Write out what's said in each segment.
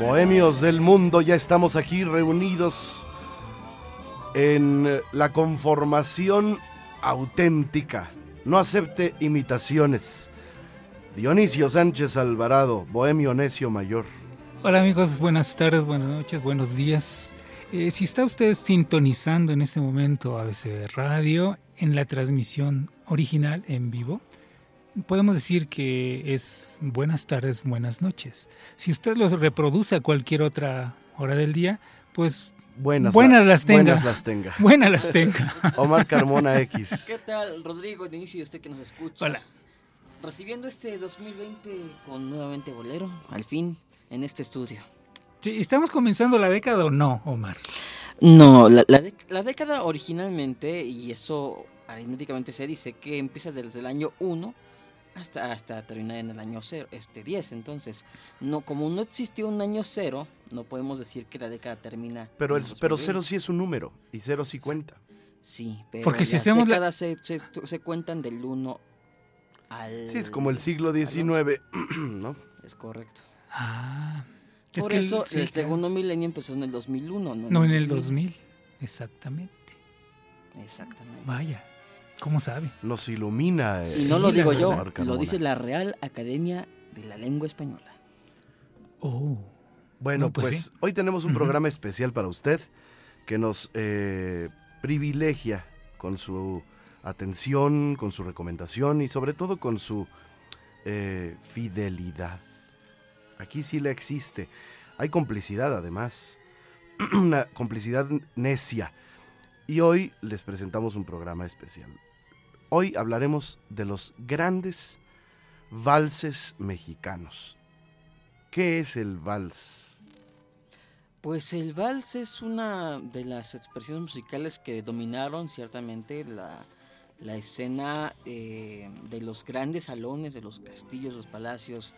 Bohemios del mundo, ya estamos aquí reunidos en la conformación auténtica. No acepte imitaciones. Dionisio Sánchez Alvarado, Bohemio Necio Mayor. Hola amigos, buenas tardes, buenas noches, buenos días. Eh, si está usted sintonizando en este momento ABC Radio en la transmisión original en vivo, podemos decir que es buenas tardes, buenas noches. Si usted los reproduce a cualquier otra hora del día, pues Buenas, buenas las tenga. Buenas las tenga. Buenas las tenga. Omar Carmona X. ¿Qué tal, Rodrigo, de inicio, usted que nos escucha? Hola. Recibiendo este 2020 con nuevamente bolero, al fin, en este estudio. Sí, ¿Estamos comenzando la década o no, Omar? No, la, la, dec- la década originalmente, y eso aritméticamente se dice, que empieza desde el año 1 hasta, hasta terminar en el año 0, este 10. Entonces, no como no existió un año 0, no podemos decir que la década termina. Pero, el, pero 2020. cero sí es un número y cero sí cuenta. Sí, pero Porque si las hacemos la- décadas se, se- se cuentan del 1 al... Sí, es como el siglo. XIX, ¿no? Es correcto. Ah. es Por que eso sí, el segundo milenio empezó en el 2001, ¿no? No, en el 2000. Exactamente. Exactamente. Vaya. ¿Cómo sabe? Nos ilumina. eh, Y no lo digo yo, lo dice la Real Academia de la Lengua Española. Oh. Bueno, No, pues pues, sí. hoy tenemos un programa especial para usted que nos eh, privilegia con su atención, con su recomendación y sobre todo con su eh, fidelidad. Aquí sí la existe. Hay complicidad además, una complicidad necia. Y hoy les presentamos un programa especial. Hoy hablaremos de los grandes valses mexicanos. ¿Qué es el vals? Pues el vals es una de las expresiones musicales que dominaron ciertamente la, la escena eh, de los grandes salones, de los castillos, los palacios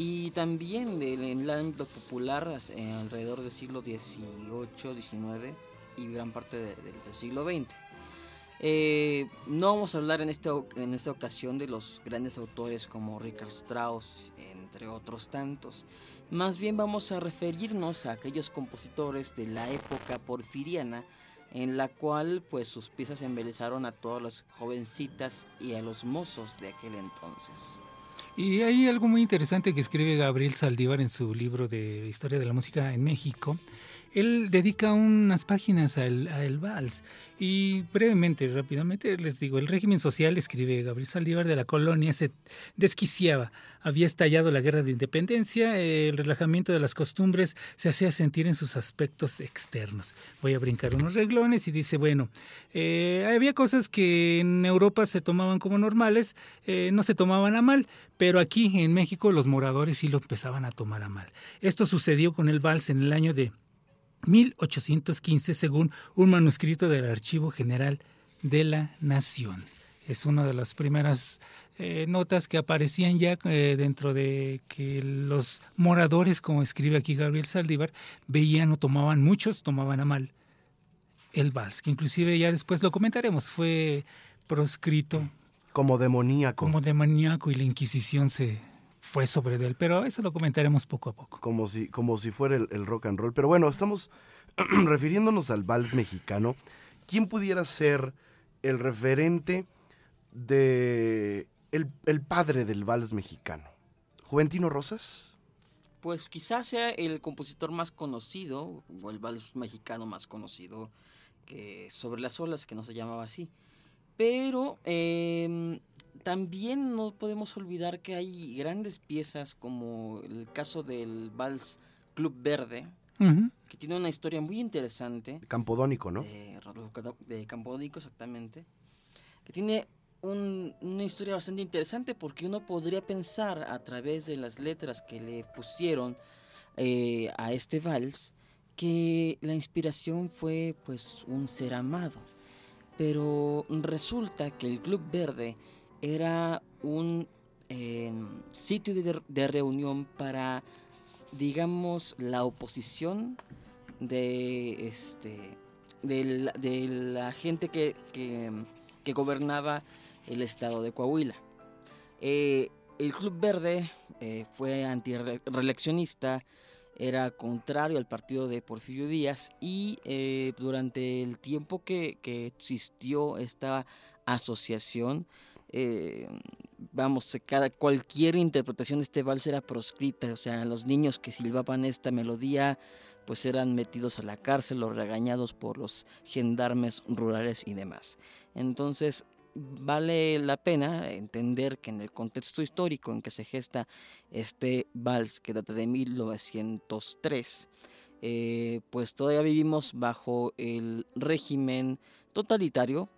y también en el ámbito popular eh, alrededor del siglo XVIII, XIX y gran parte de- de- del siglo XX. Eh, no vamos a hablar en, o- en esta ocasión de los grandes autores como Richard Strauss, entre otros tantos. Más bien vamos a referirnos a aquellos compositores de la época porfiriana en la cual pues sus piezas embelezaron a todas las jovencitas y a los mozos de aquel entonces. Y hay algo muy interesante que escribe Gabriel Saldívar en su libro de Historia de la Música en México. Él dedica unas páginas al, al vals. Y brevemente, rápidamente, les digo, el régimen social, escribe Gabriel Saldívar, de la colonia se desquiciaba. Había estallado la guerra de independencia, el relajamiento de las costumbres se hacía sentir en sus aspectos externos. Voy a brincar unos reglones y dice, bueno, eh, había cosas que en Europa se tomaban como normales, eh, no se tomaban a mal, pero aquí en México los moradores sí lo empezaban a tomar a mal. Esto sucedió con el vals en el año de 1815, según un manuscrito del Archivo General de la Nación. Es una de las primeras eh, notas que aparecían ya eh, dentro de que los moradores, como escribe aquí Gabriel Saldívar, veían o tomaban, muchos tomaban a mal el vals, que inclusive ya después lo comentaremos, fue proscrito Como demoníaco. como demoníaco y la Inquisición se fue sobre él, pero eso lo comentaremos poco a poco. como si, como si fuera el, el rock and roll. Pero bueno, estamos refiriéndonos al vals mexicano. ¿Quién pudiera ser el referente de el, el padre del vals mexicano? ¿Juventino Rosas? Pues quizás sea el compositor más conocido, o el vals mexicano más conocido que sobre las olas, que no se llamaba así. Pero em, también no podemos olvidar que hay grandes piezas como el caso del vals Club Verde, que tiene una historia muy interesante. Campodónico, ¿no? De, de Campodónico, exactamente. Que tiene una historia bastante interesante porque uno podría pensar a través de las letras que le pusieron eh, a este vals que la inspiración fue pues un ser amado. Pero resulta que el Club Verde era un em, sitio de, reunión para, digamos, la oposición de, este, de, la, gente que, que, gobernaba el estado de Coahuila. Eh, el Club Verde eh, fue antireeleccionista, era contrario al partido de Porfirio Díaz y eh, durante el tiempo que, existió esta asociación, eh, vamos, cada, cualquier interpretación de este vals era proscrita, o sea, los niños que silbaban esta melodía pues eran metidos a la cárcel o regañados por los gendarmes rurales y demás. Entonces, vale la pena entender que en el contexto histórico en que se gesta este vals que data de 1903, eh, pues todavía vivimos bajo el régimen totalitario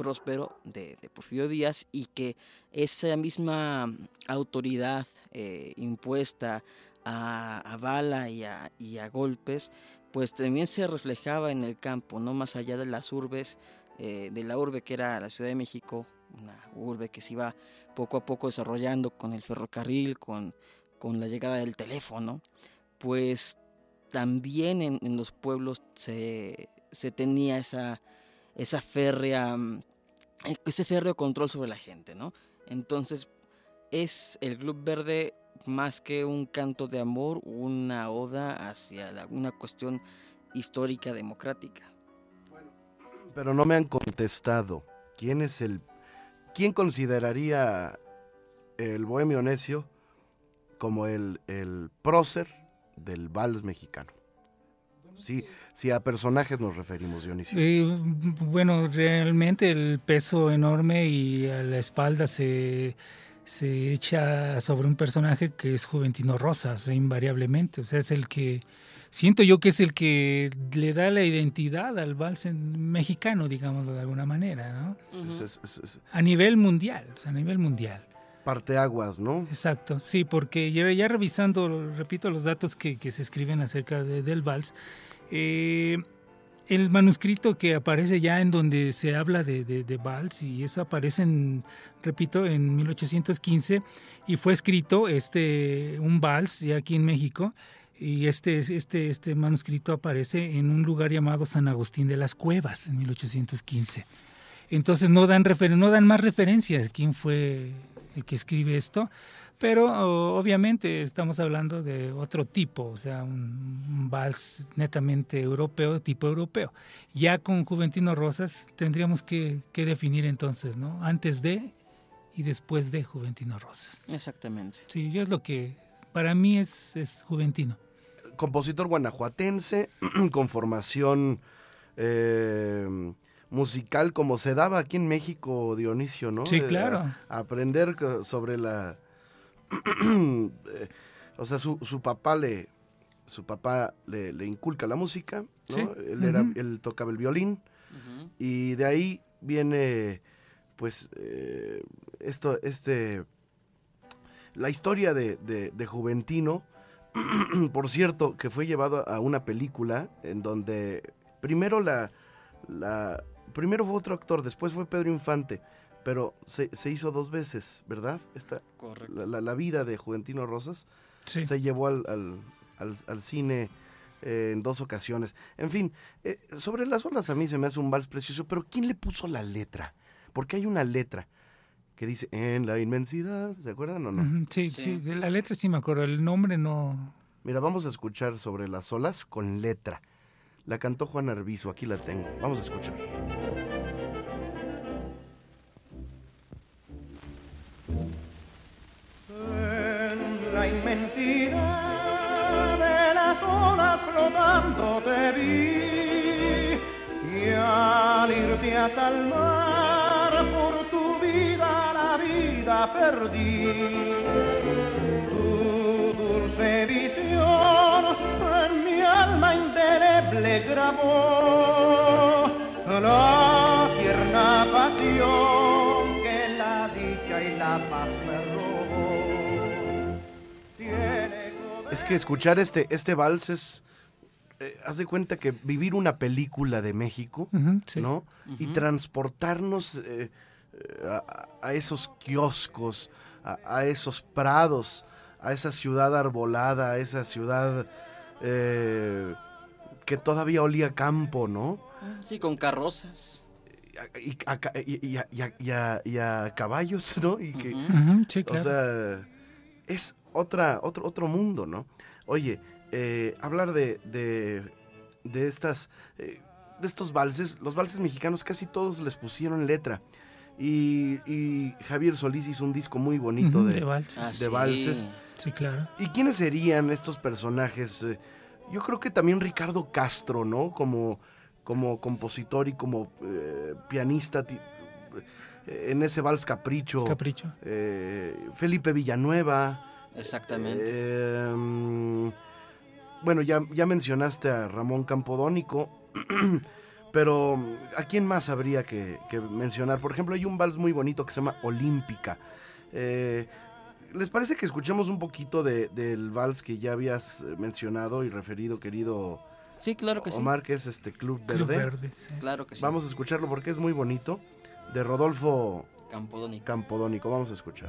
próspero de, Porfirio Díaz y que esa misma autoridad eh, impuesta a, bala y a, a, golpes, pues también se reflejaba en el campo, no más allá de las urbes, eh, de la urbe que era la Ciudad de México, una urbe que se iba poco a poco desarrollando con el ferrocarril, con, con la llegada del teléfono, pues también en, los pueblos se, se, tenía esa, esa férrea, mm, ese férreo control sobre la gente, ¿no? Entonces es el Club Verde más que un canto de amor, una oda hacia una cuestión histórica democrática. Pero no me han contestado. ¿Quién es el. ¿Quién consideraría el bohemio necio como el, el prócer del vals mexicano? Sí, si a personajes nos referimos, Dionisio. Eh, bueno, realmente el peso enorme y a la espalda se, se echa sobre un personaje que es Juventino Rosas, invariablemente. O sea, es el que siento yo que es el que le da la identidad al vals mexicano, digámoslo de alguna manera, ¿no? a nivel mundial, o sea, a nivel mundial. Parteaguas, ¿no? Exacto, sí, porque ya, revisando, repito, los datos que, se escriben acerca del vals, eh, el manuscrito que aparece ya en donde se habla de, de, vals y eso aparece en, repito, en 1815 y fue escrito este un vals ya aquí en México y este, este, este manuscrito aparece en un lugar llamado San Agustín de las Cuevas en 1815. Entonces no dan, no dan más referencias quién fue el que escribe esto, pero obviamente estamos hablando de otro tipo, o sea, un, vals netamente europeo, tipo europeo. Ya con Juventino Rosas tendríamos que, que, definir entonces, ¿no? Antes de y después de Juventino Rosas. Exactamente. Sí, yo es lo que para mí es, es Juventino compositor guanajuatense con formación eh, musical como se daba aquí en México, Dionisio, ¿no? Sí, eh, claro. aprender sobre la... Eh, o sea, su, su, papá le... Su papá le, inculca la música, ¿no? Él, era, él tocaba el violín y de ahí viene, pues, esto, este, la historia de, de Juventino, por cierto, que fue llevado a una película en donde primero la, la primero fue otro actor, después fue Pedro Infante, pero se, hizo dos veces, ¿verdad? Esta, la, la, vida de Juventino Rosas se llevó al, al, cine eh, en dos ocasiones. En fin, eh, sobre las olas a mí se me hace un vals precioso, pero ¿quién le puso la letra? Porque hay una letra que dice en la inmensidad, ¿se acuerdan o no? sí, sí, de la letra sí me acuerdo, el nombre no. Mira, vamos a escuchar sobre las olas con letra. La cantó Juan Arbizu, aquí la tengo. Vamos a escuchar. La de las olas flotando te vi y al irte hasta el mar por tu vida perdí. Tu dulce visión le grabó la tierna pasión que la dicha y la paz que escuchar este, este vals es. eh, haz de cuenta que vivir una película de México, sí. ¿no? Y transportarnos eh, eh, a, a esos kioscos, a, a esos prados, a esa ciudad arbolada, a esa ciudad eh, que todavía olía campo, ¿no? Sí, con carrozas. Y a, ca- y- y a- y a- y a- y a caballos, ¿no? Y que, sí, o claro. sea, es otra, otro, otro mundo, ¿no? Oye, eh, hablar de, de, de estas, eh, de estos valses, los valses mexicanos casi todos les pusieron letra. Y, y Javier Solís hizo un disco muy bonito de, de vals. Ah, de sí. valses. Sí, claro. ¿Y quiénes serían estos personajes? Eh, Yo creo que también Ricardo Castro, ¿no? Como, como compositor y como eh, pianista ti- en ese vals Capricho. Capricho. Eh, Felipe Villanueva. Exactamente. eh, mm, bueno, ya, ya mencionaste a Ramón Campodónico. Pero, ¿a quién más habría que, que mencionar? Por ejemplo, hay un vals muy bonito que se llama Olímpica. Eh, ¿Les parece que escuchemos un poquito de- del vals que ya habías mencionado y referido, querido sí, claro que sí. Omar, que es este Club Verde? Club Verde, sí. Claro que sí. Vamos a escucharlo porque es muy bonito. De Rodolfo Campodónico. Campodónico, vamos a escuchar.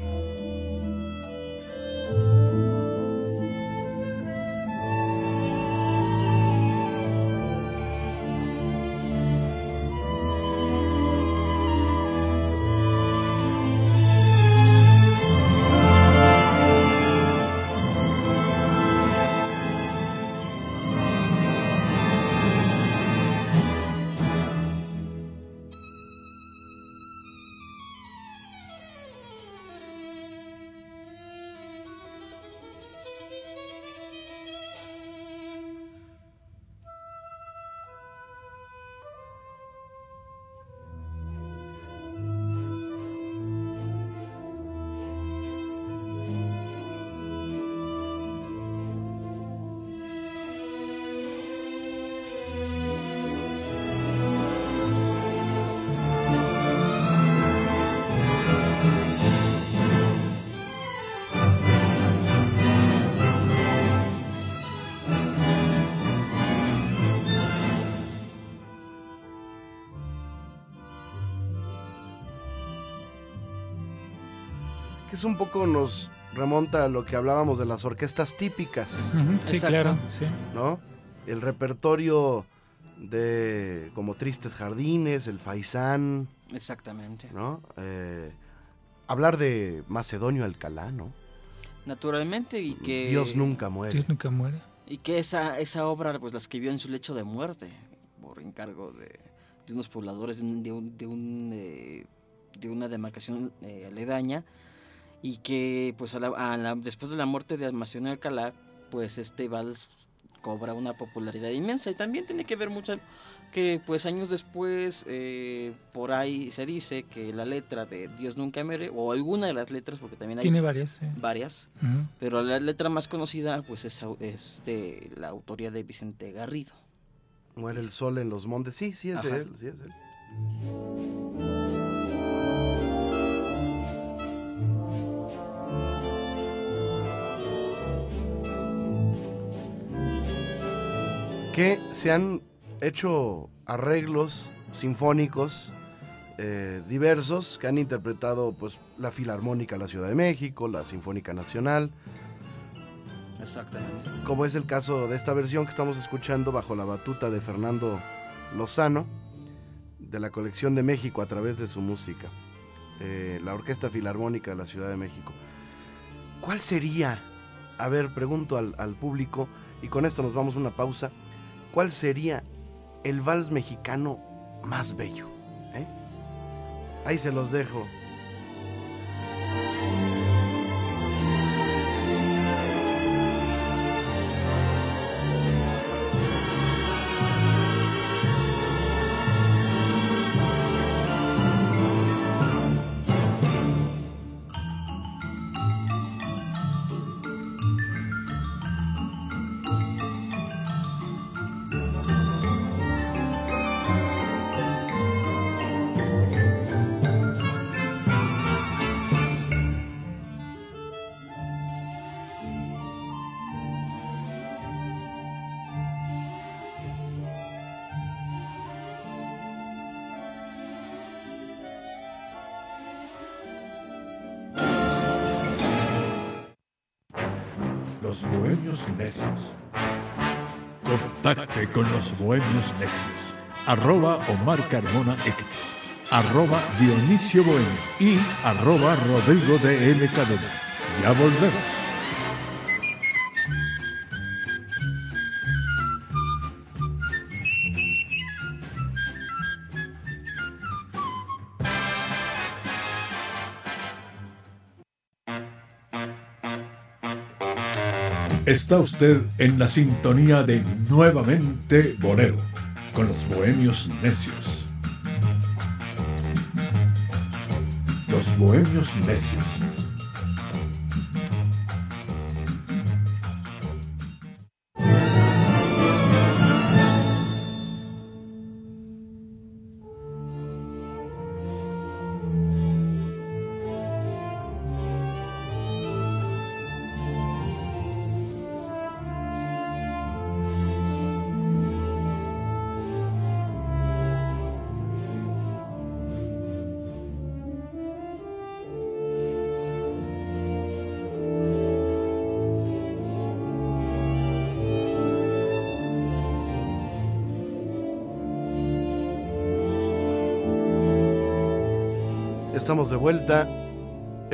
Que es un poco nos remonta a lo que hablábamos de las orquestas típicas, sí, Exacto. claro. Sí. ¿no? El repertorio de como Tristes Jardines, el Faisán, Exactamente. ¿no? Eh, hablar de Macedonio Alcalá, ¿no? Naturalmente y que... Dios nunca muere. Dios nunca muere. Y que esa, esa obra pues la escribió en su lecho de muerte, por encargo de, de unos pobladores de, un, de, un- de un, eh, de una demarcación eh, aledaña, y que pues a la- a la- después de la muerte de Almación Alcalá, pues este vals cobra una popularidad inmensa y también tiene que ver mucho que pues años después eh, por ahí se dice que la letra de Dios nunca muere o alguna de las letras porque también hay Tiene varias. sí. varias Ujú. pero la letra más conocida pues es, es de la autoría de Vicente Garrido. Muere el sol en los montes. Sí, sí es Ajá. él, sí es él. Que se han hecho arreglos sinfónicos eh, diversos que han interpretado pues la Filarmónica de la Ciudad de México, la Sinfónica Nacional, Exactamente. como es el caso de esta versión que estamos escuchando bajo la batuta de Fernando Lozano, de la colección de México a través de su música, eh, la Orquesta Filarmónica de la Ciudad de México. ¿Cuál sería, a ver, pregunto al, al público, y con esto nos vamos a una pausa, ¿cuál sería el vals mexicano más bello? eh? Ahí se los dejo. Con los bohemios necios. Arroba Omar Carmona X. Arroba Dionisio Bohemio. Y arroba Rodrigo de L. Cadena. Ya volvemos. Está usted en la sintonía de Nuevamente Bolero, con los bohemios necios. Los bohemios necios.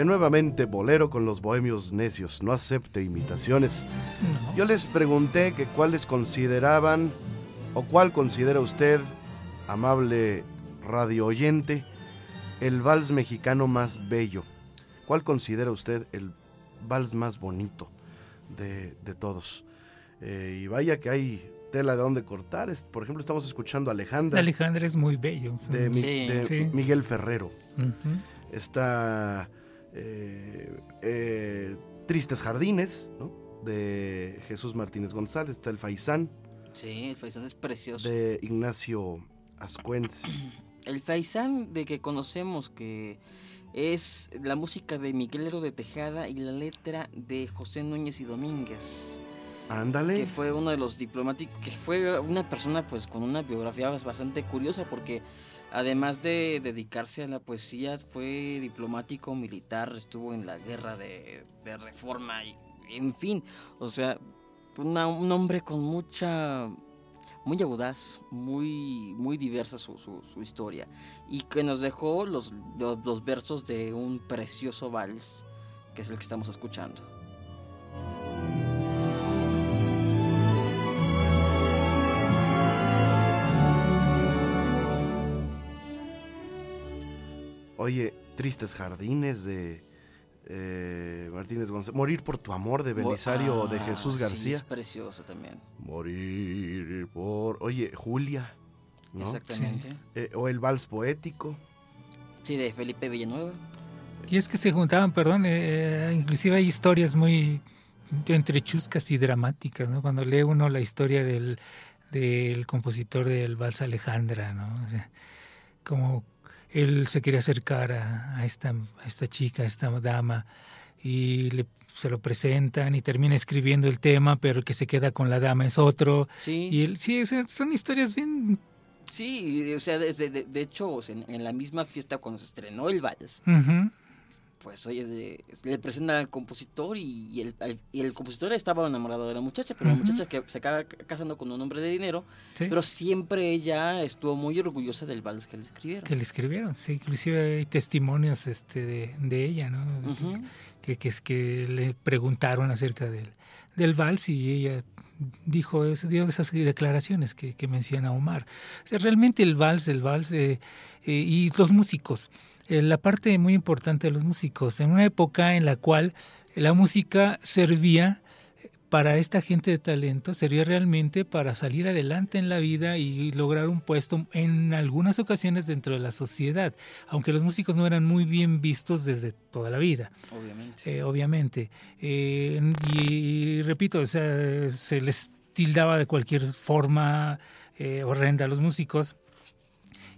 Nuevamente Bolero con los Bohemios Necios. No acepte imitaciones. Yo les pregunté que cuáles consideraban o cuál considera usted, amable radio oyente, el vals mexicano más bello. ¿Cuál considera usted el vals más bonito de, de todos? Eh, y vaya que hay tela de dónde cortar. Por ejemplo, estamos escuchando a Alejandra Alejandra es muy bello. sí. de, Mi- Sí. de Sí. Miguel Ferrero. Está eh, eh, Tristes Jardines, ¿no? de Jesús Martínez González. Está el Faisán Sí, el faisán es precioso. de Ignacio Ascuense. El faisán de que conocemos que es la música de Miguel Hero de Tejada y la letra de José Núñez y Domínguez, Ándale. que fue uno de los diplomáticos, que fue una persona pues con una biografía bastante curiosa porque además de dedicarse a la poesía fue diplomático militar, estuvo en la guerra de, reforma y en fin, o sea, un hombre con mucha muy audaz, muy, muy diversa su historia y que nos dejó los, los, los versos de un precioso vals que es el que estamos escuchando. Oye, Tristes Jardines de eh, Martínez González. Morir por tu amor de Belisario o de Ah, Jesús sí, García. es precioso también. Morir por. Oye, Julia. ¿no? Exactamente. Eh, o el vals poético. Sí, de Felipe Villanueva. Y es que se juntaban, perdón, eh, inclusive hay historias muy entre chuscas y dramáticas, ¿no? Cuando lee uno la historia del, del compositor del Vals Alejandra, ¿no? O sea, como él se quería acercar a, a esta, a esta chica, a esta dama, y le, se lo presentan y termina escribiendo el tema, pero el que se queda con la dama es otro. Sí, Y él, sí, o sea, son historias bien... sí, o sea, desde, de, de hecho, en, en la misma fiesta cuando se estrenó el vals, ujú, pues oye, de- le presentan al compositor y, y el, al- y el compositor estaba enamorado de la muchacha, pero la muchacha que se acaba ca- casando con un hombre de dinero, sí. pero siempre ella estuvo muy orgullosa del vals que le escribieron. que le escribieron, sí, inclusive hay testimonios este, de, de ella, ¿no? Que, que que le preguntaron acerca del, del vals y ella dijo es- dio esas declaraciones que, menciona Omar. O realmente el vals, el vals eh, eh, y los músicos, eh, la parte muy importante de los músicos, en una época en la cual la música servía para esta gente de talento, servía realmente para salir adelante en la vida y lograr un puesto en algunas ocasiones dentro de la sociedad, aunque los músicos no eran muy bien vistos desde toda la vida Obviamente. eh, obviamente. Eh, y, y repito, o sea, se les tildaba de cualquier forma eh, horrenda a los músicos.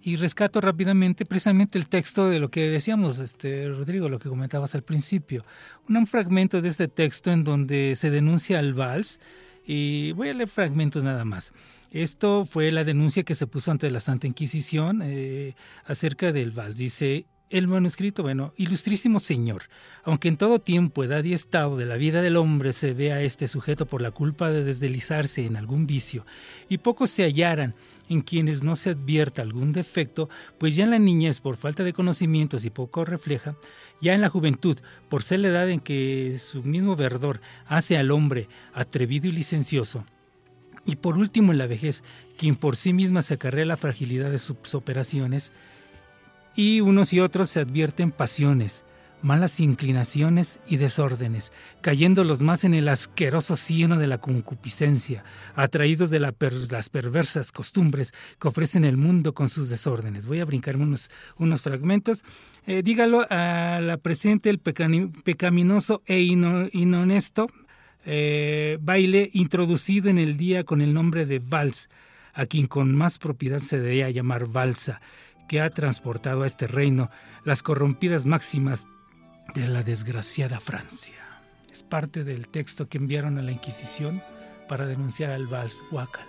Y rescato rápidamente precisamente el texto de lo que decíamos, este, Rodrigo, lo que comentabas al principio. Un, fragmento de este texto en donde se denuncia al vals. Y voy a leer fragmentos nada más. Esto fue la denuncia que se puso ante la Santa Inquisición eh, acerca del vals. Dice, El manuscrito, bueno, ilustrísimo señor, aunque en todo tiempo, edad y estado de la vida del hombre se vea este sujeto por la culpa de deslizarse en algún vicio, y pocos se hallaran en quienes no se advierta algún defecto, pues ya en la niñez por falta de conocimientos y poco refleja, ya en la juventud, por ser la edad en que su mismo verdor hace al hombre atrevido y licencioso, y por último en la vejez, quien por sí misma se acarrea la fragilidad de sus operaciones, y unos y otros se advierten pasiones, malas inclinaciones y desórdenes, cayendo los más en el asqueroso cieno de la concupiscencia, atraídos de las perversas costumbres que ofrecen el mundo con sus desórdenes. Voy a brincarme unos, unos fragmentos. Eh, dígalo a la presente el pecaminoso e inhonesto eh, baile introducido en el día con el nombre de vals, a quien con más propiedad se debía llamar valsa que ha transportado a este reino las corrompidas máximas de la desgraciada Francia. Es parte del texto que enviaron a la Inquisición para denunciar al vals Huácala.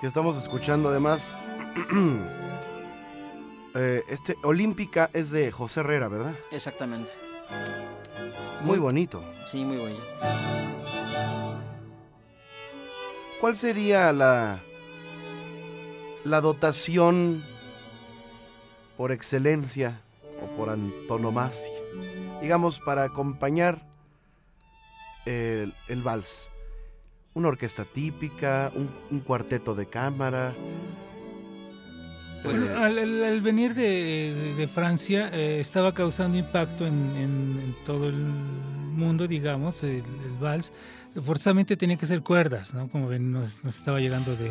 que estamos escuchando además Eh, este Olímpica es de José Herrera, ¿verdad? Exactamente. Muy, bonito. Sí, muy bonito. ¿Cuál sería la la dotación por excelencia o por antonomasia, digamos, para acompañar el, vals? Una orquesta típica, un cuarteto de cámara, pues, al, venir de, Francia eh, estaba causando impacto en, todo el mundo, digamos, el, vals. Forzosamente tenía que ser cuerdas, ¿no? Como ven, nos, estaba llegando de,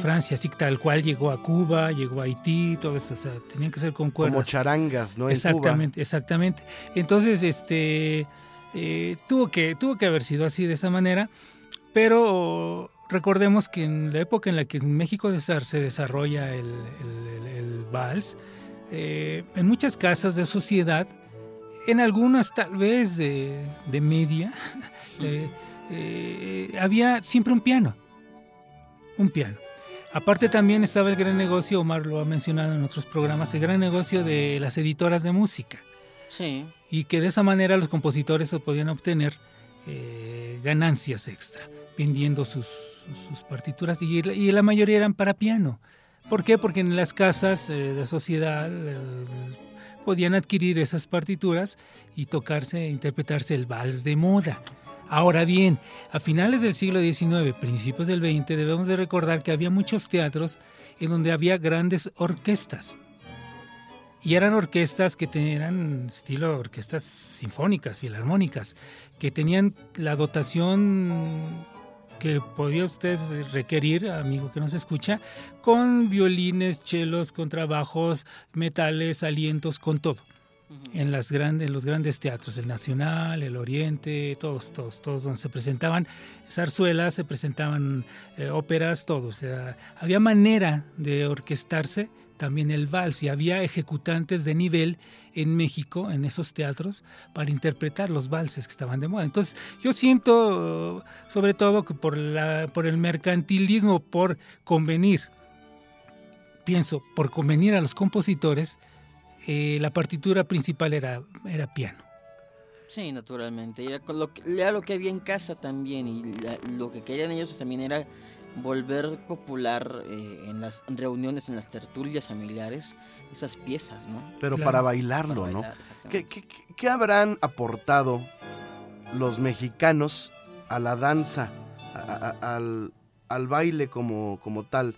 Francia, así tal cual llegó a Cuba, llegó a Haití, todo eso, o sea, tenía que ser con cuerdas. Como charangas, ¿no? exactamente, exactamente. Entonces, este, eh, tuvo, que, tuvo que haber sido así, de esa manera, pero Recordemos que en la época en la que en México se desarrolla el, vals, eh, en muchas casas de sociedad, en algunas tal vez de, media, eh, eh, había siempre un piano. Un piano. Aparte también estaba el gran negocio, Omar lo ha mencionado en otros programas, el gran negocio de las editoras de música. Sí. Y que de esa manera los compositores podían obtener ganancias extra vendiendo sus, sus partituras y la, mayoría eran para piano. ¿Por qué? Porque en las casas eh, de sociedad eh, podían adquirir esas partituras y tocarse, interpretarse el vals de moda. Ahora bien, a finales del siglo XIX, principios del XX, debemos de recordar que había muchos teatros en donde había grandes orquestas. Y eran orquestas que tenían estilo orquestas sinfónicas, filarmónicas, que tenían la dotación que podía usted requerir, amigo que nos escucha, con violines, chelos, contrabajos, metales, alientos, con todo. En, las grandes, los grandes teatros, el Nacional, el Oriente, todos, todos, todos donde se presentaban zarzuelas, se presentaban eh, óperas, todo. O sea, había manera de orquestarse también el vals y había ejecutantes de nivel en México, en esos teatros, para interpretar los valses que estaban de moda. Entonces, yo siento, sobre todo, que por, la, por el mercantilismo, por convenir, pienso, por convenir a los compositores, eh, la partitura principal era, era piano. Sí, naturalmente. Era lo, que, era lo que había en casa también y lo que querían ellos también era volver popular eh, en las reuniones, en las tertulias familiares, esas piezas, ¿no? Pero para bailarlo, ¿no? ¿Qué, habrán aportado los mexicanos a la danza, al, al, baile como, como tal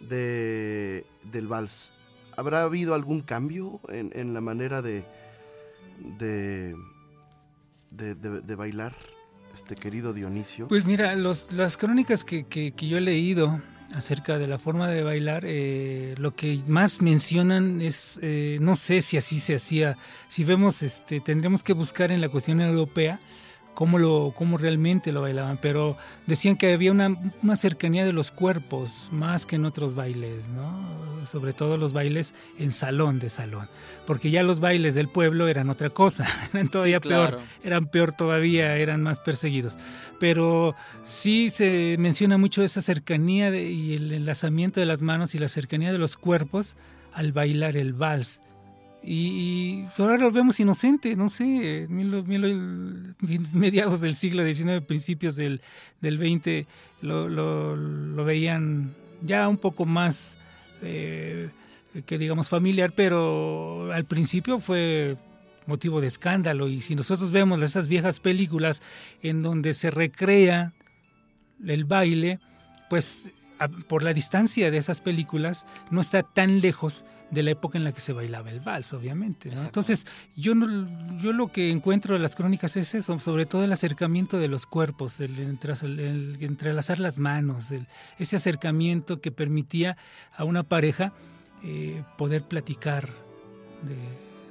de, del vals? ¿Habrá habido algún cambio en, en la manera de, de, de bailar? Este querido Dionisio? Pues mira, las crónicas que, yo he leído acerca de la forma de bailar, eh, lo que más mencionan es, eh, no sé si así se hacía, si vemos, este, tendremos que buscar en la cuestión europea cómo, lo, cómo realmente lo bailaban, pero decían que había una, una, cercanía de los cuerpos más que en otros bailes, ¿no? sobre todo los bailes en salón de salón, porque ya los bailes del pueblo eran otra cosa, eran todavía peor, eran peor todavía, eran más perseguidos. Pero sí se menciona mucho esa cercanía y el enlazamiento de las manos y la cercanía de los cuerpos al bailar el vals y, ahora lo vemos inocente, no sé, mediados del siglo XIX, principios del, del XX, lo, lo, veían ya un poco más, eh, que digamos, familiar, pero al principio fue motivo de escándalo. Y si nosotros vemos esas viejas películas en donde se recrea el baile, pues por la distancia de esas películas no está tan lejos de la época en la que se bailaba el vals, obviamente. Entonces, yo, yo lo que encuentro en las crónicas es eso, sobre todo el acercamiento de los cuerpos, el, entrelazar las manos, ese acercamiento que permitía a una pareja eh, poder platicar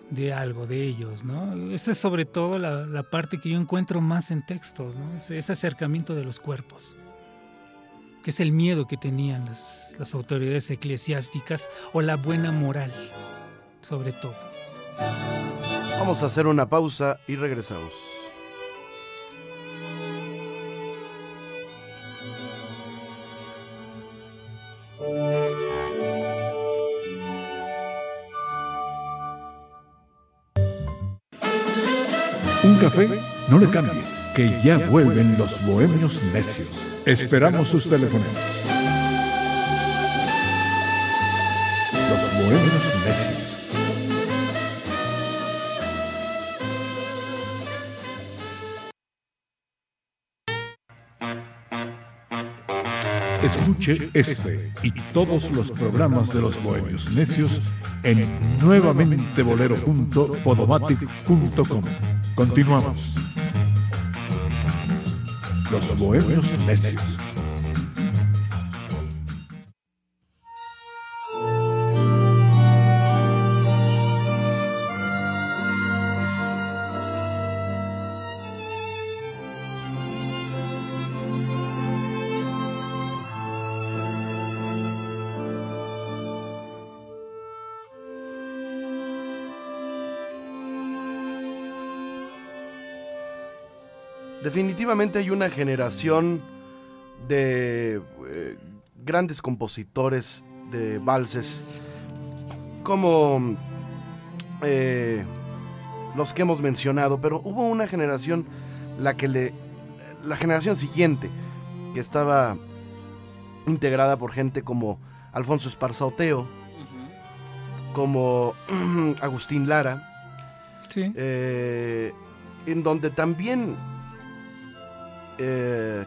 de, algo, de ellos. ¿no? Esa es sobre todo la, parte que yo encuentro más en textos, ese acercamiento de los cuerpos que es el miedo que tenían las, las autoridades eclesiásticas o la buena moral, sobre todo. Vamos a hacer una pausa y regresamos. Un café no le cambie que ya vuelven los bohemios necios. Esperamos sus teléfonos. Los bohemios necios. Escuche este y todos los programas de los Bohemios Necios en nuevamentebolero.podomatic.com. Continuamos. Los Bohemios Necios. Definitivamente hay una generación de eh, grandes compositores de valses como eh, los que hemos mencionado, pero hubo una generación, la que le, la generación siguiente, que estaba integrada por gente como Alfonso Esparza Oteo, como Agustín Lara, eh, en donde también eh,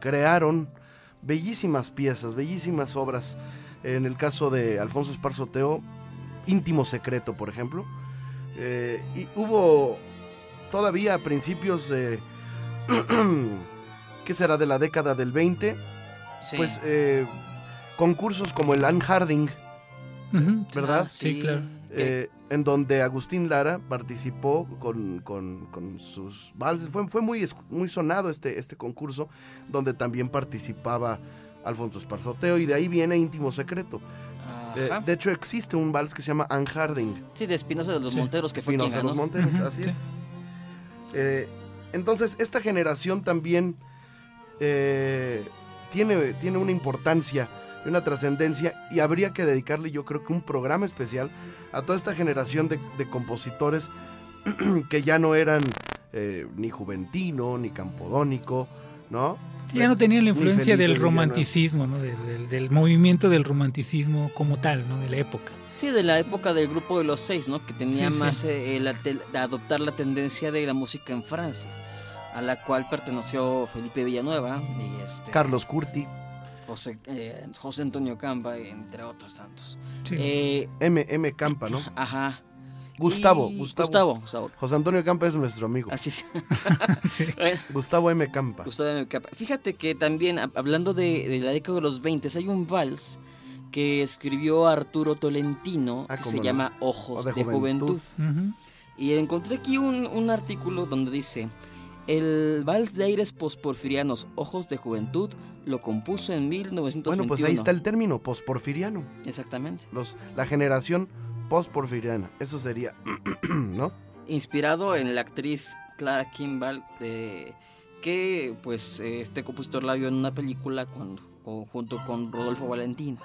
crearon bellísimas piezas, bellísimas obras. En el caso de Alfonso Esparzoteo, Íntimo Secreto, por ejemplo. Eh, y hubo todavía a principios de. ¿Qué será? De la década del 20. Pues eh, concursos como el Anne Harding. ¿Verdad? Ah, sí, claro en donde Agustín Lara participó con, sus valses. Fue, fue muy, muy sonado este, este concurso, donde también participaba Alfonso Esparzoteo, y de ahí viene Íntimo Secreto. Eh, de hecho, existe un vals que se llama Anne Harding. Sí, de Espinosa de los Monteros, que fue quien ganó. de los Monteros, así es. Eh, entonces, esta generación también eh, tiene, tiene una importancia una trascendencia y habría que dedicarle yo creo que un programa especial a toda esta generación de, compositores que ya no eran eh, ni Juventino, ni Campodónico, ¿no? Ya no tenían la influencia del romanticismo, ¿no? Del, movimiento del romanticismo como tal, ¿no? De la época. Sí, de la época del grupo de los seis, ¿no? Que tenía más eh, de adoptar la tendencia de la música en Francia, a la cual perteneció Felipe Villanueva y este... Carlos Curti. José, eh, José Antonio Campa, entre otros tantos. Eh, M, M Campa, ¿no? Ajá. Gustavo, Gustavo, Gustavo, José Antonio Campa es nuestro amigo. Así es. Gustavo M. Campa. Gustavo M. Campa. Fíjate que también, hablando de, la década de los 20, hay un vals que escribió Arturo Tolentino ah, que se llama Ojos de, Juventud. Y encontré aquí un, un artículo donde dice, El Vals de Aires Posporfirianos, Ojos de Juventud, lo compuso en 1921. Bueno, pues ahí está el término, posporfiriano. Exactamente. Los, la generación posporfiriana. Eso sería, ¿no? Inspirado en la actriz Clara Kimball, de, que pues este compositor la vio en una película con, con- junto con Rodolfo Valentino.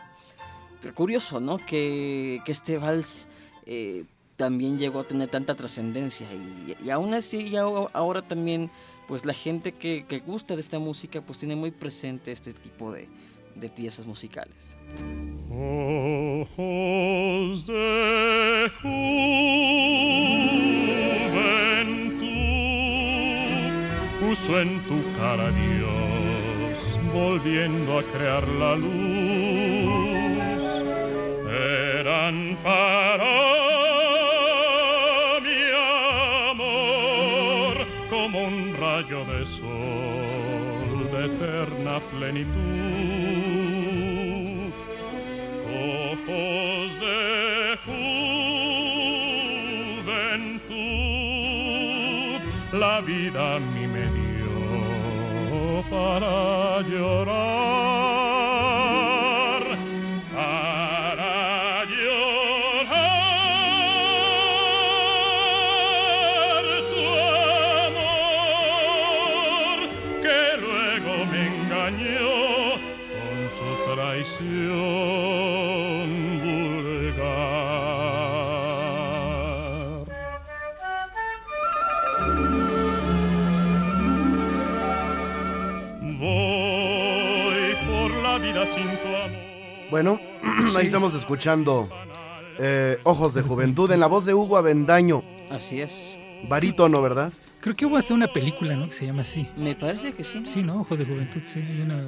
Pero curioso, ¿no? Que, que este vals eh, también llegó a tener tanta trascendencia y, y aún así o- ahora también pues la gente que, que gusta de esta música pues tiene muy presente este tipo de, de piezas musicales. Ojos de juventud puso en tu cara Dios, volviendo a crear la luz. Eran eterna plenitud. Ojos de juventud, la vida a mí me dio para llorar, vulgar. Voy por la vida sin tu amor. Bueno, ahí estamos escuchando eh, Ojos de Juventud en la voz de Hugo Avendaño. Así es. Barítono, ¿verdad? Creo que hubo hasta una película, ¿no? Que se llama así. Me parece que sí. Sí, ¿no? Ojos de Juventud, sí. una-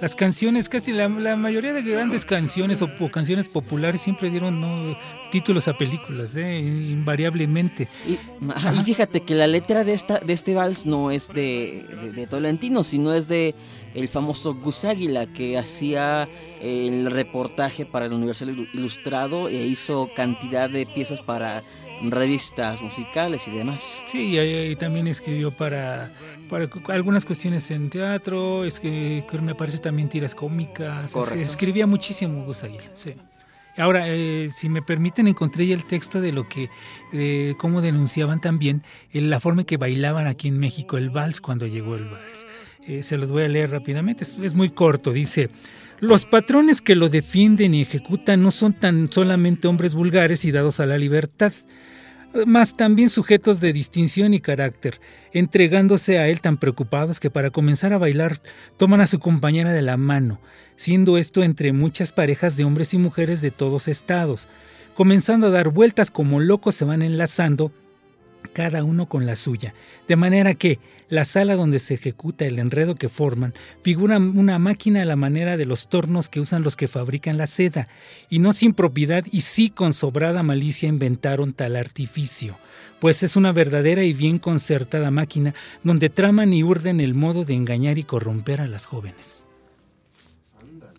Las canciones, casi la, la mayoría de grandes canciones o, o canciones populares siempre dieron ¿no? títulos a películas, ¿eh? invariablemente. Y, ajá, y fíjate que la letra de esta de este vals no es de, de, de Tolentino, sino es de el famoso Gus Águila que hacía el reportaje para el Universal Ilu- Ilustrado e hizo cantidad de piezas para revistas musicales y demás. Sí, y, y también escribió para, para algunas cuestiones en teatro, es que, me parece también tiras cómicas, Correcto. escribía muchísimo Gus Aguila, sí. Ahora, eh, si me permiten, encontré ya el texto de lo que, eh, cómo denunciaban también eh, la forma en que bailaban aquí en México el vals cuando llegó el vals. Eh, se los voy a leer rápidamente, es, es muy corto, dice, los patrones que lo defienden y ejecutan no son tan solamente hombres vulgares y dados a la libertad, mas también sujetos de distinción y carácter, entregándose a él tan preocupados que para comenzar a bailar toman a su compañera de la mano, siendo esto entre muchas parejas de hombres y mujeres de todos estados. Comenzando a dar vueltas como locos se van enlazando, cada uno con la suya, de manera que la sala donde se ejecuta el enredo que forman figura una máquina a la manera de los tornos que usan los que fabrican la seda, y no sin propiedad y sí con sobrada malicia inventaron tal artificio, pues es una verdadera y bien concertada máquina donde traman y urden el modo de engañar y corromper a las jóvenes.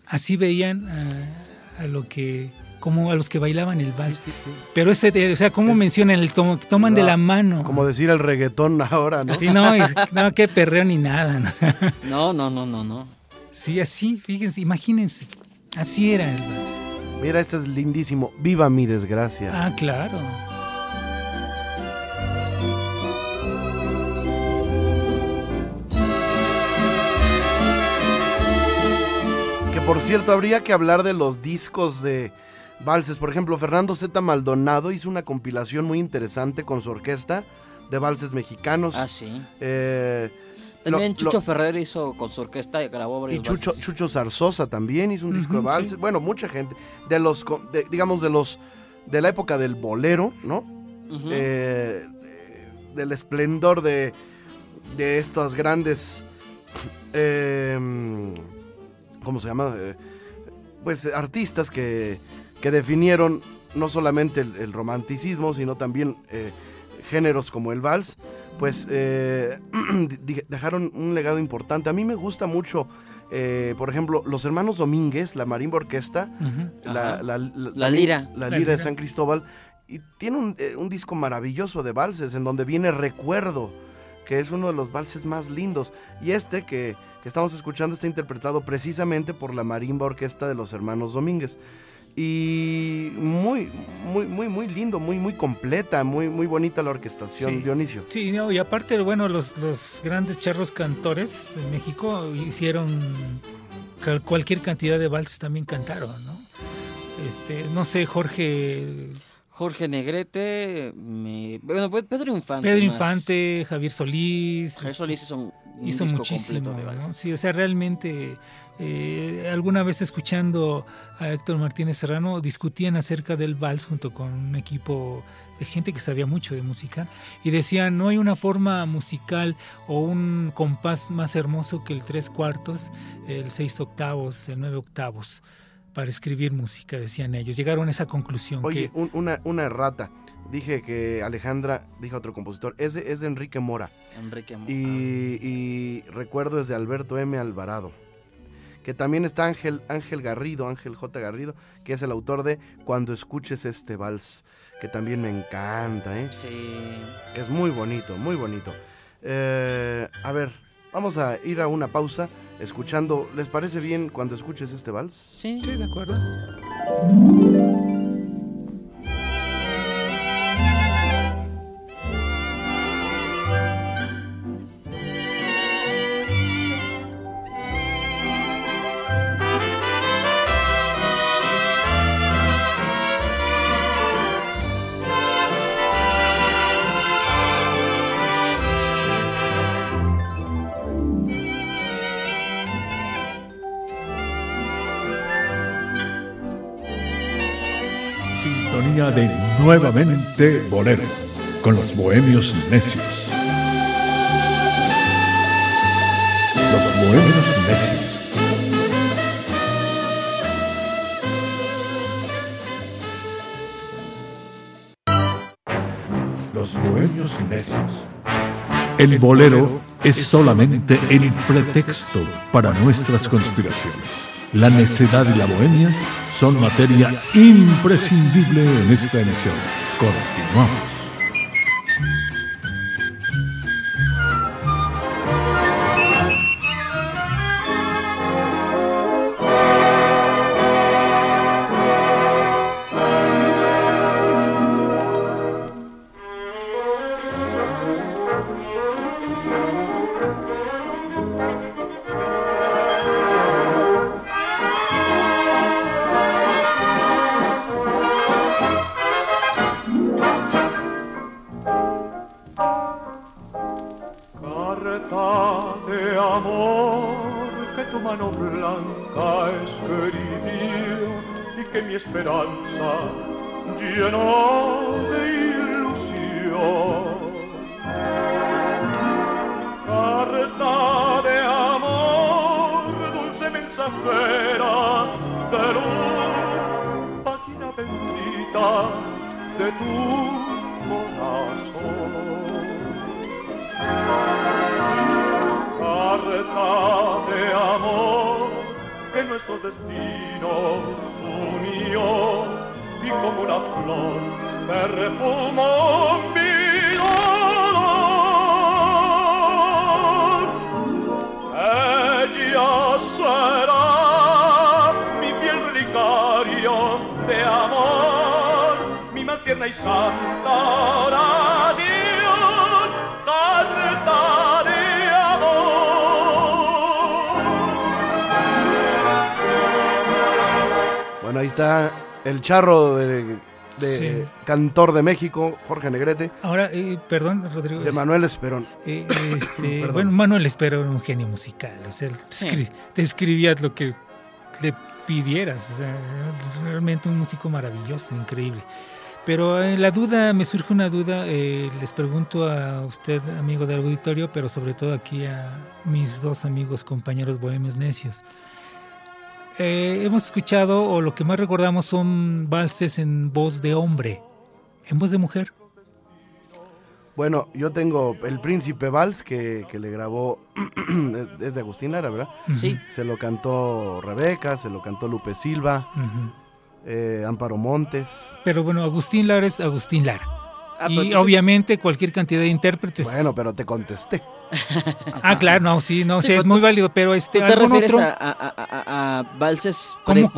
Así veían a, a lo que como a los que bailaban el vals. Pero ese, o sea, ¿cómo mencionan el tomo? Toman de la mano. Como decir el reggaetón ahora, ¿no? Sí, no, y- no, qué perreo ni nada. ¿no? No, no, no, no, no. Sí, así, fíjense, imagínense. Así era el vals. Mira, este es lindísimo. Viva mi desgracia. Ah, claro. Que por cierto, habría que hablar de los discos de valses. Por ejemplo, Fernando Z. Maldonado hizo una compilación muy interesante con su orquesta de valses mexicanos. Ah, sí. Eh, También lo- Chucho lo- Ferrer hizo con su orquesta y grabó y varios Chucho, valses. Chucho Zarzosa también hizo un disco de valses. sí. Bueno, mucha gente. De los, de- digamos, de los, de la época del bolero, ¿no? Eh, del esplendor de, de estas grandes, eh, ¿cómo se llama? Eh, pues artistas que, que definieron no solamente el, el romanticismo, sino también eh, géneros como el vals, pues eh, dejaron un legado importante. A mí me gusta mucho, eh, por ejemplo, los hermanos Domínguez, la Marimba Orquesta, la, Ajá. la- la- La también lira. La lira de. San Cristóbal. Y tiene un, eh, un disco maravilloso de valses en donde viene Recuerdo, que es uno de los valses más lindos. Y este que, que estamos escuchando está interpretado precisamente por la Marimba Orquesta de los Hermanos Domínguez. Y muy, muy, muy, muy lindo, muy, muy completa, muy, muy bonita la orquestación, Sí. Dionisio. Sí, no, y aparte, bueno, los, los grandes charros cantores en México hicieron cal- cualquier cantidad de valses también cantaron, ¿no? Este, no sé, Jorge, Jorge Negrete, me- bueno, pues Pedro Infante. Pedro más. Y Javier Solís, Javier Solís hizo un, un hizo disco muchísimo, completo de. Sí, o sea, realmente eh, alguna vez escuchando a Héctor Martínez Serrano discutían acerca del vals junto con un equipo de gente que sabía mucho de música y decían no hay una forma musical o un compás más hermoso que el tres cuartos, el seis octavos, el nueve octavos para escribir música, decían ellos. Llegaron a esa conclusión Oye, que un- una, una errata. Dije que Alejandra, dijo otro compositor, es de, es de Enrique Mora. Enrique Mo- Y, y recuerdo es de Alberto M. Alvarado. Que también está Ángel, Ángel Garrido, Ángel J. Garrido, que es el autor de Cuando escuches este vals, que también me encanta, ¿eh? Sí. Es muy bonito, muy bonito. Eh, a ver, vamos a ir a una pausa escuchando. ¿Les parece bien cuando escuches este vals? Sí. Sí, de acuerdo. Nuevamente Bolero con los bohemios necios. Los bohemios necios. Los bohemios necios. El bolero es solamente el pretexto para nuestras conspiraciones. La necedad y la bohemia son materia imprescindible en esta emisión. Continuamos. Esperanza llenó de ilusión. Carta de amor, dulce mensajera de página bendita de tu corazón. carta de amor que nuestros destinos unió y como una flor perfumó mi dolor. Ella será mi fiel relicario de amor, mi más tierna y ahí está el charro de, de Sí. cantor de México, Jorge Negrete, Ahora, eh, perdón, Rodrigo. de Manuel Esperón. eh, este, Perdón. bueno, Manuel Espero era un genio musical. O sea, te escribías lo que le pidieras. O sea, realmente un músico maravilloso, increíble. Pero eh, la duda, me surge una duda, eh, les pregunto a usted, amigo del auditorio, pero sobre todo aquí a mis dos amigos, compañeros bohemios necios. Eh, hemos escuchado, o lo que más recordamos son valses en voz de hombre, en voz de mujer. Bueno, yo tengo el Príncipe Vals que, que le grabó, es de Agustín Lara, ¿verdad? Sí. Se lo cantó Rebeca, se lo cantó Lupe Silva, eh, Amparo Montes. Pero bueno, Agustín Lara es Agustín Lara. Ah, y obviamente cualquier cantidad de intérpretes. Bueno, pero te contesté. Ah, claro, no, sí, no, sí, Sí, es muy tú- válido, pero este ¿Tú te algún refieres otro- a, a- a- a- valses Como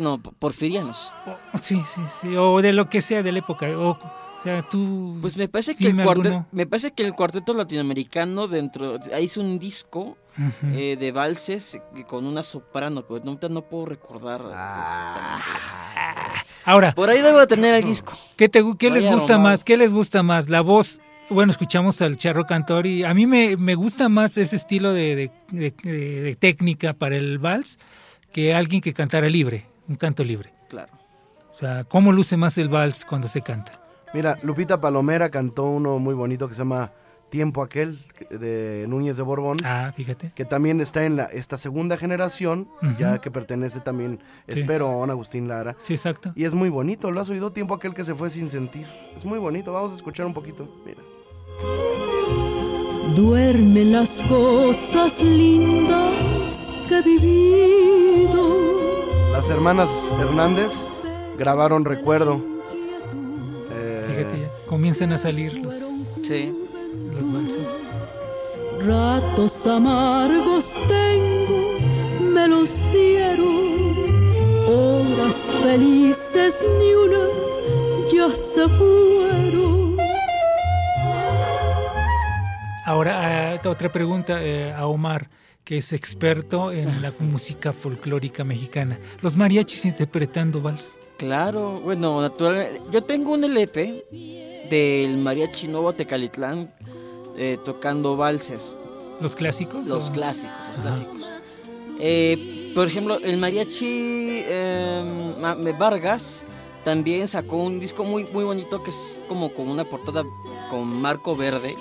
no, porfirianos? Sí, sí, sí, o de lo que sea de la época, o, o sea, tú Pues me parece que el cuarteto, me parece que el cuarteto latinoamericano dentro ahí hizo un disco eh, de valses que- con una soprano, pero ahorita no puedo recordar Ah. exactamente. Ahora, Por ahí debo de tener el disco. ¿qué, te, qué les gusta más? ¿Qué les gusta más? La voz, bueno, escuchamos al Charro Cantor y a mí me, me gusta más ese estilo de, de- de- de- de técnica para el vals que alguien que cantara libre, un canto libre. Claro. O sea, ¿cómo luce más el vals cuando se canta? Mira, Lupita Palomera cantó uno muy bonito que se llama Tiempo Aquel, de Núñez de Borbón. Ah, fíjate. que también está en la, esta segunda generación, ya que pertenece también, Sí. espero, a Don Agustín Lara. Sí, exacto. Y es muy bonito, ¿lo has oído? Tiempo aquel que se fue sin sentir. Es muy bonito, vamos a escuchar un poquito. Mira. Duermen las cosas lindas que he vivido. Las hermanas Hernández grabaron Recuerdo. Eh, Fíjate, ya comienzan a salir los, Sí. los valses. Ratos amargos tengo, me los dieron. Horas felices ni una ya se fueron. Ahora, ah, otra pregunta eh, a Omar, que es experto en la música folclórica mexicana. Los mariachis interpretando vals. Claro, bueno, naturalmente. Yo tengo un LP del Mariachi Nuevo Tecalitlán eh, tocando valses, ¿Los clásicos? los o- clásicos, los Ajá. clásicos. Eh, por ejemplo, el Mariachi eh, Ma- Me Vargas también sacó un disco muy, muy bonito que es como con una portada con marco verde,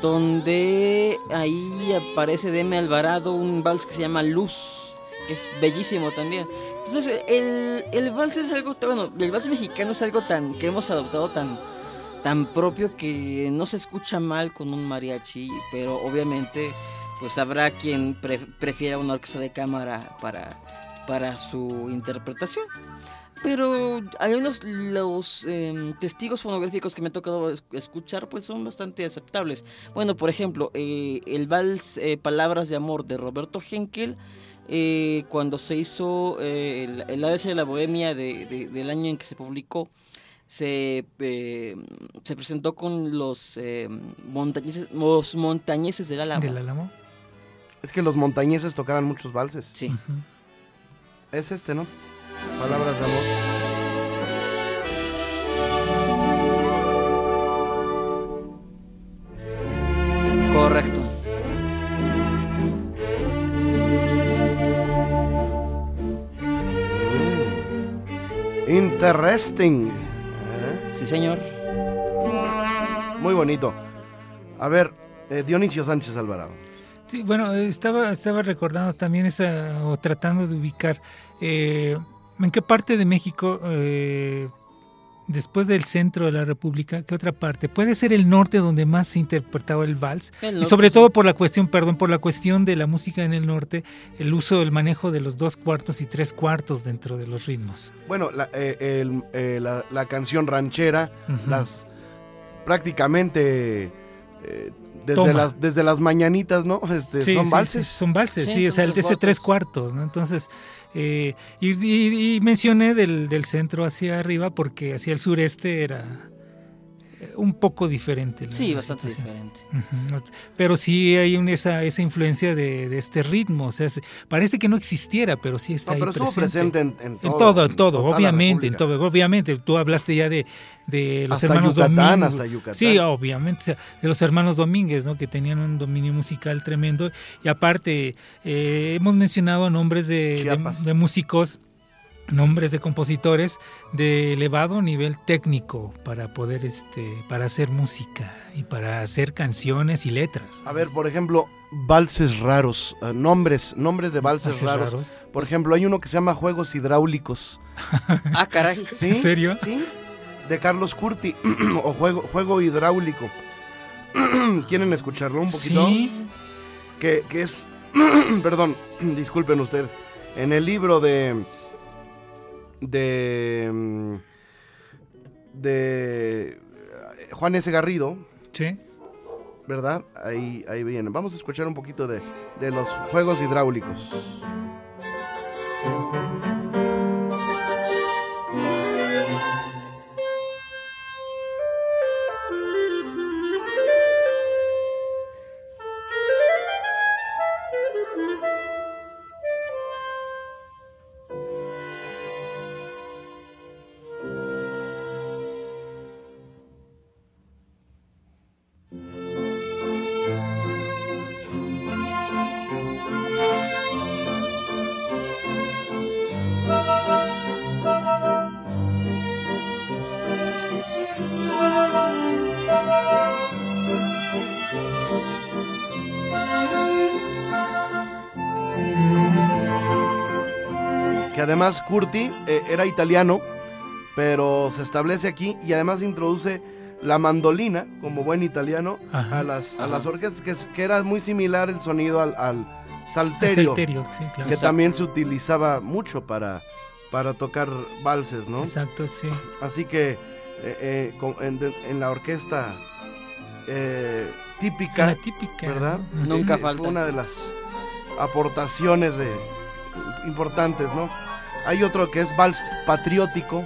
donde ahí aparece Deme Alvarado un vals que se llama Luz, que es bellísimo también. Entonces, el, el vals es algo, bueno, el vals mexicano es algo tan que hemos adoptado tan, tan propio que no se escucha mal con un mariachi, pero obviamente pues habrá quien pre- prefiera una orquesta de cámara para, para su interpretación. Pero al menos los em, testigos fonográficos que me ha tocado es- escuchar pues son bastante aceptables. Bueno, por ejemplo, eh, el vals eh, Palabras de Amor de Roberto Henkel, eh, cuando se hizo eh, el, el ABC de la Bohemia de- de- del año en que se publicó, se, eh, se presentó con los, eh, montañeses, los montañeses del Álamo. ¿Del Álamo? Es que los montañeses tocaban muchos valses. Sí. Es este, ¿no? Palabras de amor. Correcto. Interesting. ¿Eh? Sí, señor. Muy bonito. A ver, eh, Dionisio Sánchez Alvarado. Sí, bueno, estaba, estaba recordando también esa, o tratando de ubicar, eh, en qué parte de México, eh, después del centro de la República, qué otra parte, puede ser el norte donde más se interpretaba el vals, El y sobre sí. todo por la cuestión, perdón, por la cuestión de la música en el norte, el uso, el manejo de los dos cuartos y tres cuartos dentro de los ritmos. Bueno, la, eh, el- eh, la- la canción ranchera, las prácticamente eh, desde Toma. las desde las mañanitas, ¿no? Este, Sí, son sí, valses. sí, son valses, Sí, sí, o sea, el de ese tres cuartos. ¿no? Entonces, eh, y, y- y mencioné del, del centro hacia arriba porque hacia el sureste era un poco diferente. la- Sí, la bastante situación. diferente. Pero sí hay un- esa, esa influencia de, de este ritmo, o sea, se- parece que no existiera, pero sí está No, ahí pero estuvo presente en, en todo. en todo, en todo, obviamente, en todo, obviamente. Tú hablaste ya de, de los Hasta hermanos Yucatán, Domínguez. hasta Yucatán. Sí, obviamente, o sea, de los hermanos Domínguez, ¿no? Que tenían un dominio musical tremendo. Y aparte, eh, hemos mencionado nombres de, de músicos, nombres de compositores de elevado nivel técnico para poder, este, para hacer música y para hacer canciones y letras. A ver, por ejemplo, valses raros, eh, nombres, nombres de valses, Valses raros. raros. Por ejemplo, hay uno que se llama Juegos Hidráulicos. Ah, caray. ¿Sí? ¿En serio? Sí. De Carlos Curti o Juego Juego Hidráulico. ¿Quieren escucharlo un poquito? Sí, que, que es, perdón, disculpen ustedes, en el libro de, de, mm, de Juan S. Garrido, Sí. ¿verdad? Ahí, ahí viene. Vamos a escuchar un poquito de, de los juegos hidráulicos. Que además Curti eh, era italiano, pero se establece aquí y además introduce la mandolina como buen italiano Ajá. a las, a Ajá. las orquestas, que, era muy similar el sonido al, salterio, salterio, sí, claro. que también se utilizaba mucho para, para tocar valses, ¿no? Exacto, sí. Así que eh, eh, con- en, la orquesta eh, típica, La típica. ¿verdad? Nunca Eh, falta. Fue una de las aportaciones de, importantes, ¿no? Hay otro que es vals patriótico,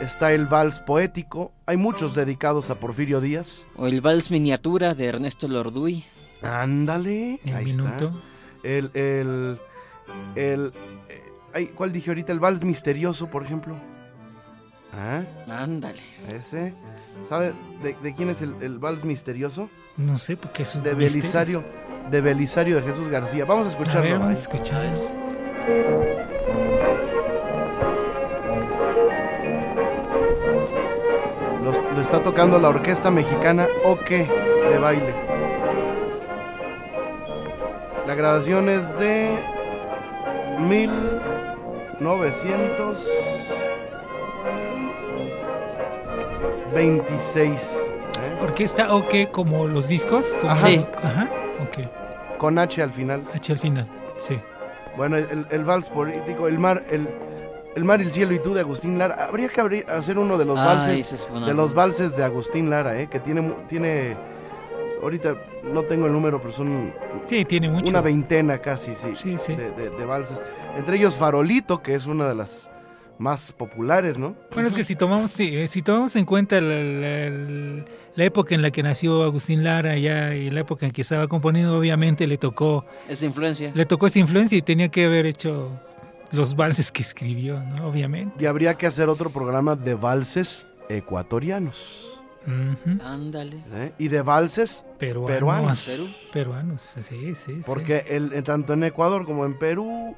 está el vals poético, hay muchos dedicados a Porfirio Díaz. O el vals miniatura de Ernesto Lorduy. Ándale, El ahí minuto. está. El, el, el, eh, ¿cuál dije ahorita? El vals misterioso, por ejemplo. Ah, Ándale. ese. ¿Sabe de, de quién es el, el vals misterioso? No sé, porque es un De misterio. Belisario, de Belisario de Jesús García. Vamos a A escucharlo. ver, vamos a ahí. Lo está tocando la orquesta mexicana Oque de baile. La grabación es de 1926. ¿eh? Orquesta o qué, como los discos. Como Ajá. Sí. Ajá, ok. Con H al final. H al final, sí. Bueno, el, el vals político, el mar, el, el mar, el cielo y tú de Agustín Lara. Habría que abrir- hacer uno de los Ah, valses. es de los valses de Agustín Lara, ¿eh? que tiene, mu- tiene, ahorita no tengo el número, pero son Sí, tiene muchos. una veintena casi, sí, Sí, sí. De, de- de valses. Entre ellos Farolito, que es una de las más populares, ¿no? Bueno, es que si tomamos, sí, eh, si tomamos en cuenta la, la- la época en la que nació Agustín Lara ya y la época en que estaba componiendo, obviamente le tocó, Esa influencia. le tocó esa influencia y tenía que haber hecho los valses que escribió, ¿no? Obviamente. Y habría que hacer otro programa de valses ecuatorianos. Ándale. ¿eh? Y de valses, Peruanos. Peruanos. Perú. Peruanos, sí, sí, sí. porque el, en- tanto en Ecuador como en Perú,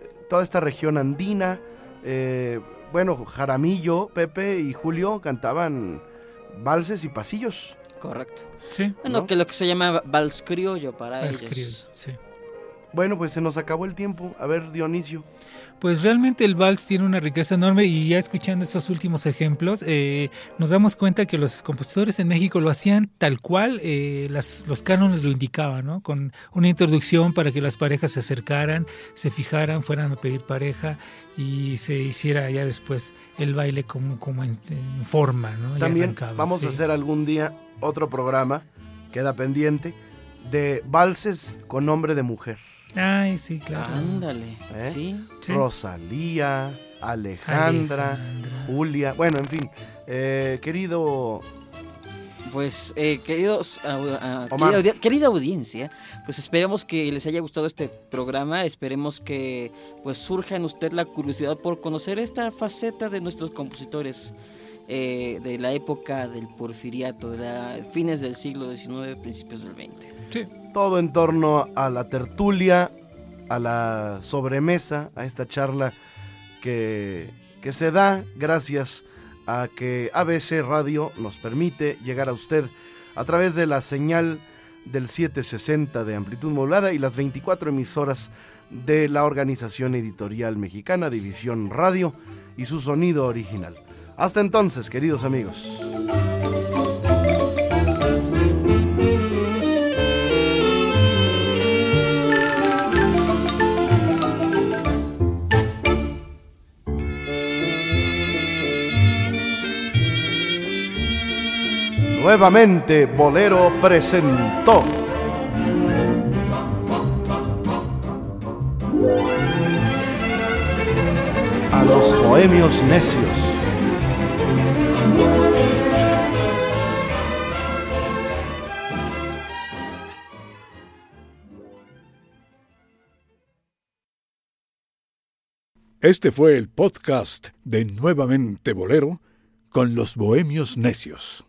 eh, toda esta región andina, eh, bueno, Jaramillo, Pepe y Julio cantaban valses y pasillos. Correcto. Sí, Bueno, ¿No? que lo que se llama vals criollo para vals ellos. criollo, sí. Bueno, pues se nos acabó el tiempo. A ver, Dionisio. Pues realmente el vals tiene una riqueza enorme y ya escuchando estos últimos ejemplos eh, nos damos cuenta que los compositores en México lo hacían tal cual eh, las, los cánones lo indicaban, ¿no? Con una introducción para que las parejas se acercaran, se fijaran, fueran a pedir pareja y se hiciera ya después el baile como, como en, en forma, ¿no? También vamos sí. a hacer algún día otro programa, queda pendiente, de valses con nombre de mujer. Ay, sí, claro. Ándale. ¿Eh? Sí. Sí. Rosalía, Alejandra, Alejandra. Julia. Bueno, en fin. eh, querido Pues, eh, queridos, ah, querida, audi- querida audiencia, pues esperemos que les haya gustado este programa, esperemos que pues surja en usted la curiosidad por conocer esta faceta de nuestros compositores eh, de la época del porfiriato, de la fines del siglo XIX, principios del XX. Todo en torno a la tertulia, a la sobremesa, a esta charla que, que se da gracias a que ABC Radio nos permite llegar a usted a través de la señal del 760 de amplitud modulada y las 24 emisoras de la Organización Editorial Mexicana División Radio y su sonido original. Hasta entonces, queridos amigos. Nuevamente Bolero presentó. A los bohemios necios. Este fue el podcast de Nuevamente Bolero con los Bohemios Necios.